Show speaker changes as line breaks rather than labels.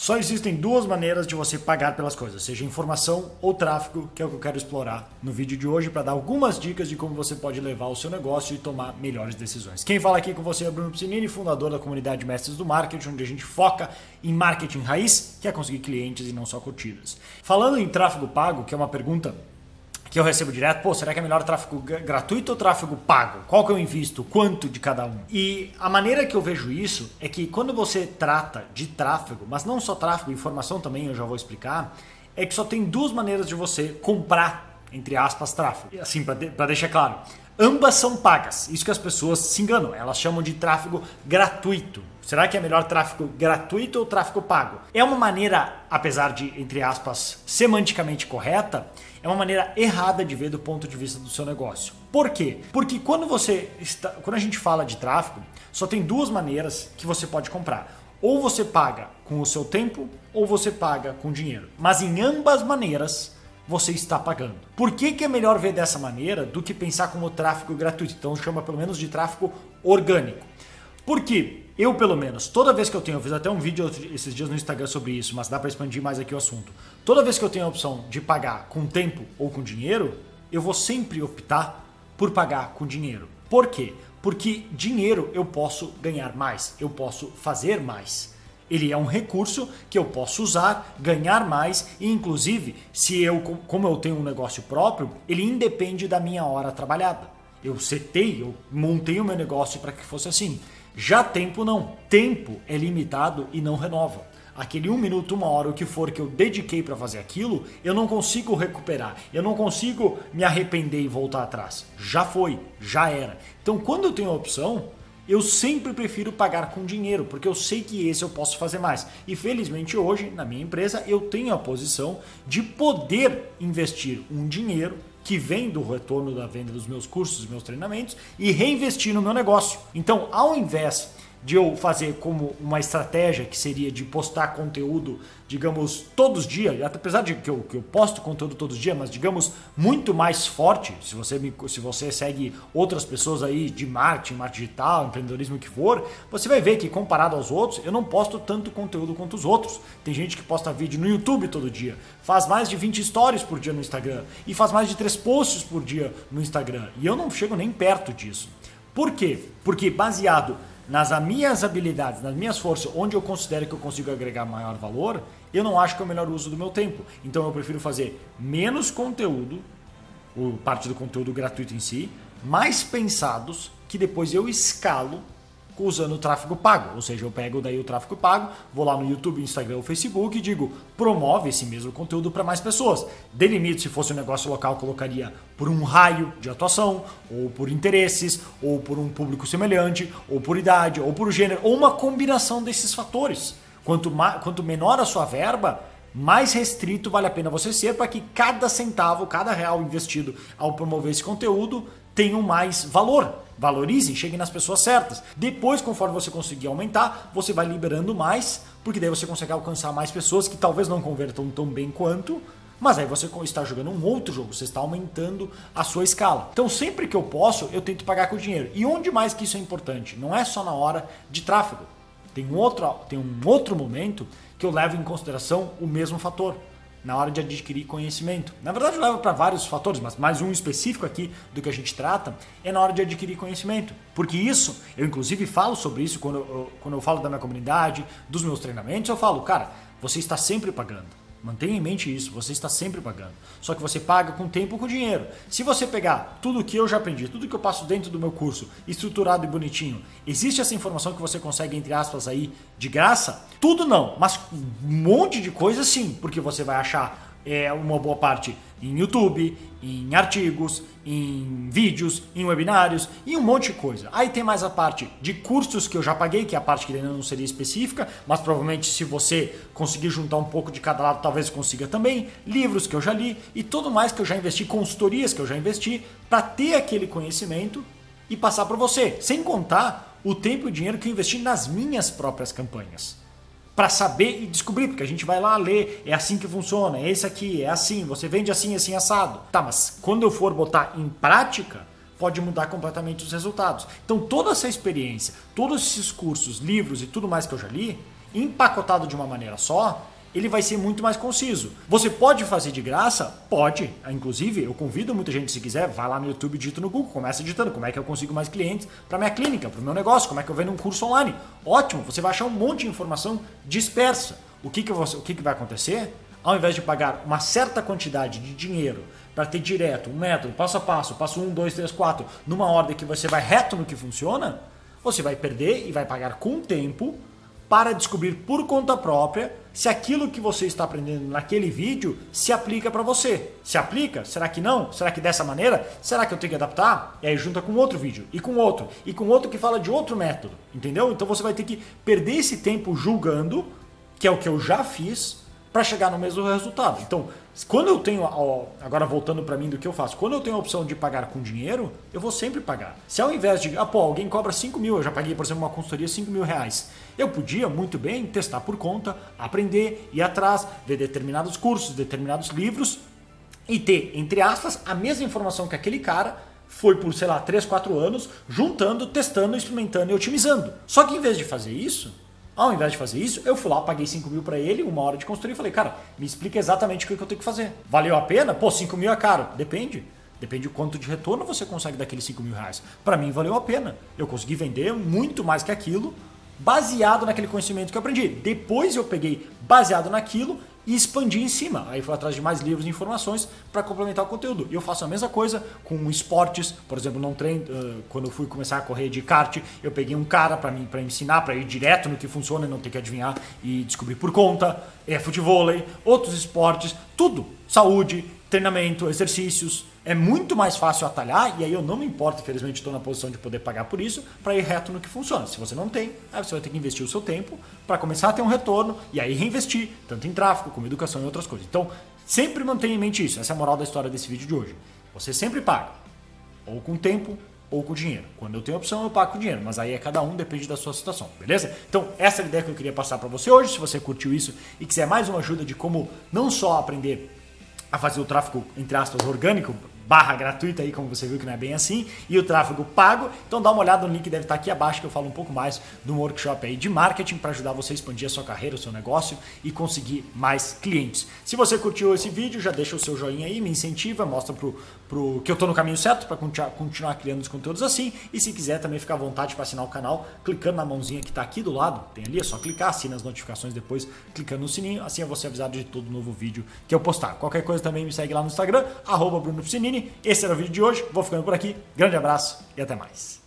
Só existem duas maneiras de você pagar pelas coisas, seja informação ou tráfego, que é o que eu quero explorar no vídeo de hoje para dar algumas dicas de como você pode levar o seu negócio e tomar melhores decisões. Quem fala aqui com você é Bruno Piscinini, fundador da comunidade Mestres do Marketing, onde a gente foca em marketing raiz, que é conseguir clientes e não só curtidas. Falando em tráfego pago, que é uma pergunta que eu recebo direto, pô, será que é melhor tráfego gratuito ou tráfego pago? Qual que eu invisto? Quanto de cada um? E a maneira que eu vejo isso é que quando você trata de tráfego, mas não só tráfego, informação também eu já vou explicar, é que só tem duas maneiras de você comprar, entre aspas, tráfego. Assim, para de, deixar claro. Ambas são pagas. Isso que as pessoas se enganam. Elas chamam de tráfego gratuito. Será que é melhor tráfego gratuito ou tráfego pago? É uma maneira, apesar de, entre aspas, semanticamente correta, é uma maneira errada de ver do ponto de vista do seu negócio. Por quê? Porque quando você está, quando a gente fala de tráfego, só tem duas maneiras que você pode comprar. Ou você paga com o seu tempo, ou você paga com dinheiro. Mas em ambas maneiras, você está pagando. Por que, que é melhor ver dessa maneira do que pensar como tráfego gratuito? Então chama pelo menos de tráfego orgânico. Porque eu, pelo menos, toda vez que eu tenho, eu fiz até um vídeo esses dias no Instagram sobre isso, mas dá para expandir mais aqui o assunto. Toda vez que eu tenho a opção de pagar com tempo ou com dinheiro, eu vou sempre optar por pagar com dinheiro. Por quê? Porque dinheiro eu posso ganhar mais, eu posso fazer mais. Ele é um recurso que eu posso usar, ganhar mais e inclusive, se eu como eu tenho um negócio próprio, ele independe da minha hora trabalhada. Eu setei, eu montei o meu negócio para que fosse assim. Já tempo não. Tempo é limitado e não renova. Aquele um minuto, uma hora, o que for que eu dediquei para fazer aquilo, eu não consigo recuperar. Eu não consigo me arrepender e voltar atrás. Já foi, já era. Então, quando eu tenho a opção, eu sempre prefiro pagar com dinheiro, porque eu sei que esse eu posso fazer mais. E felizmente hoje, na minha empresa, eu tenho a posição de poder investir um dinheiro que vem do retorno da venda dos meus cursos, dos meus treinamentos e reinvestir no meu negócio. Então, ao invés de eu fazer como uma estratégia que seria de postar conteúdo, digamos, todos os dias, apesar de que eu, que eu posto conteúdo todos os dias, mas digamos, muito mais forte, se você, me, se você segue outras pessoas aí de marketing, marketing digital, empreendedorismo que for, você vai ver que comparado aos outros, eu não posto tanto conteúdo quanto os outros. Tem gente que posta vídeo no YouTube todo dia, faz mais de 20 stories por dia no Instagram e faz mais de 3 posts por dia no Instagram. E eu não chego nem perto disso. Por quê? Porque baseado nas minhas habilidades, nas minhas forças, onde eu considero que eu consigo agregar maior valor, eu não acho que é o melhor uso do meu tempo. Então eu prefiro fazer menos conteúdo, parte do conteúdo gratuito em si, mais pensados, que depois eu escalo usando o tráfego pago. Ou seja, eu pego daí o tráfego pago, vou lá no YouTube, Instagram ou Facebook e digo, promove esse mesmo conteúdo para mais pessoas. Delimito, se fosse um negócio local, colocaria por um raio de atuação, ou por interesses, ou por um público semelhante, ou por idade, ou por gênero, ou uma combinação desses fatores. Quanto, quanto menor a sua verba, mais restrito vale a pena você ser para que cada centavo, cada real investido ao promover esse conteúdo tenham mais valor. Valorize, chegue nas pessoas certas. Depois, conforme você conseguir aumentar, você vai liberando mais, porque daí você consegue alcançar mais pessoas que talvez não convertam tão bem quanto, mas aí você está jogando um outro jogo, você está aumentando a sua escala. Então, sempre que eu posso, eu tento pagar com dinheiro. E onde mais que isso é importante? Não é só na hora de tráfego. Tem um outro, tem um outro momento que eu levo em consideração o mesmo fator na hora de adquirir conhecimento. Na verdade, leva para vários fatores, mas mais um específico aqui do que a gente trata é na hora de adquirir conhecimento. Porque isso, eu inclusive falo sobre isso quando eu, quando eu falo da minha comunidade, dos meus treinamentos, eu falo, cara, você está sempre pagando. Mantenha em mente isso, você está sempre pagando. Só que você paga com tempo com dinheiro. Se você pegar tudo que eu já aprendi, tudo que eu passo dentro do meu curso, estruturado e bonitinho, existe essa informação que você consegue, entre aspas, aí, de graça? Tudo não, mas um monte de coisa sim, porque você vai achar é, uma boa parte em YouTube, em artigos, em vídeos, em webinários e um monte de coisa. Aí tem mais a parte de cursos que eu já paguei, que é a parte que ainda não seria específica, mas provavelmente se você conseguir juntar um pouco de cada lado, talvez consiga também. Livros que eu já li e tudo mais que eu já investi, consultorias que eu já investi, para ter aquele conhecimento e passar para você. Sem contar o tempo e o dinheiro que eu investi nas minhas próprias campanhas para saber e descobrir, porque a gente vai lá ler, é assim que funciona, é esse aqui, é assim, você vende assim, assim, assado. Tá, mas quando eu for botar em prática, pode mudar completamente os resultados. Então toda essa experiência, todos esses cursos, livros e tudo mais que eu já li, empacotado de uma maneira só, ele vai ser muito mais conciso. Você pode fazer de graça? Pode. Inclusive, eu convido muita gente, se quiser, vai lá no YouTube, digita no Google, começa editando como é que eu consigo mais clientes para minha clínica, para o meu negócio, como é que eu vendo um curso online. Ótimo, você vai achar um monte de informação dispersa. O que, que, você, o que, que vai acontecer? Ao invés de pagar uma certa quantidade de dinheiro para ter direto um método, passo a passo, passo 1, 2, 3, 4, numa ordem que você vai reto no que funciona, você vai perder e vai pagar com tempo para descobrir por conta própria se aquilo que você está aprendendo naquele vídeo se aplica para você. Se aplica? Será que não? Será que dessa maneira? Será que eu tenho que adaptar? E aí junta com outro vídeo, e com outro, e com outro que fala de outro método, entendeu? Então você vai ter que perder esse tempo julgando, que é o que eu já fiz, para chegar no mesmo resultado. Então, quando eu tenho, agora voltando para mim do que eu faço, quando eu tenho a opção de pagar com dinheiro, eu vou sempre pagar. Se ao invés de, ah, pô, alguém cobra 5 mil, eu já paguei, por exemplo, uma consultoria 5 mil reais, eu podia muito bem testar por conta, aprender, ir atrás, ver determinados cursos, determinados livros e ter, entre aspas, a mesma informação que aquele cara foi por, sei lá, 3, 4 anos, juntando, testando, experimentando e otimizando. Só que em vez de fazer isso, ao invés de fazer isso, eu fui lá, paguei 5 mil para ele, uma hora de consultoria e falei, cara, me explica exatamente o que eu tenho que fazer. Valeu a pena? Pô, 5 mil é caro. Depende. Depende do quanto de retorno você consegue daqueles 5 mil reais. Para mim, valeu a pena. Eu consegui vender muito mais que aquilo, baseado naquele conhecimento que eu aprendi. Depois eu peguei, baseado naquilo, e expandir em cima. Aí fui atrás de mais livros e informações para complementar o conteúdo. E eu faço a mesma coisa com esportes, por exemplo, não treino, uh, quando eu fui começar a correr de kart, eu peguei um cara para mim para ensinar, para ir direto no que funciona e não ter que adivinhar e descobrir por conta. É futebol, outros esportes, tudo, saúde, treinamento, exercícios, é muito mais fácil atalhar, e aí eu não me importo, infelizmente estou na posição de poder pagar por isso, para ir reto no que funciona. Se você não tem, aí você vai ter que investir o seu tempo para começar a ter um retorno e aí reinvestir, tanto em tráfego como educação e outras coisas. Então, sempre mantenha em mente isso. Essa é a moral da história desse vídeo de hoje. Você sempre paga, ou com tempo, ou com dinheiro. Quando eu tenho opção, eu pago com dinheiro, mas aí é cada um, depende da sua situação, beleza? Então, essa é a ideia que eu queria passar para você hoje. Se você curtiu isso e quiser mais uma ajuda de como não só aprender a fazer o tráfego, entre aspas, orgânico, barra gratuita aí, como você viu que não é bem assim, e o tráfego pago. Então dá uma olhada no link, deve estar aqui abaixo, que eu falo um pouco mais um workshop aí de marketing para ajudar você a expandir a sua carreira, o seu negócio e conseguir mais clientes. Se você curtiu esse vídeo, já deixa o seu joinha aí, me incentiva, mostra pro, pro que eu estou no caminho certo para continuar criando os conteúdos assim. E se quiser também fica à vontade para assinar o canal, clicando na mãozinha que está aqui do lado, tem ali, é só clicar, assina as notificações depois, clicando no sininho, assim é você avisado de todo novo vídeo que eu postar. Qualquer coisa também me segue lá no Instagram, arroba Bruno Piscinini. Esse era o vídeo de hoje. Vou ficando por aqui. Grande abraço e até mais.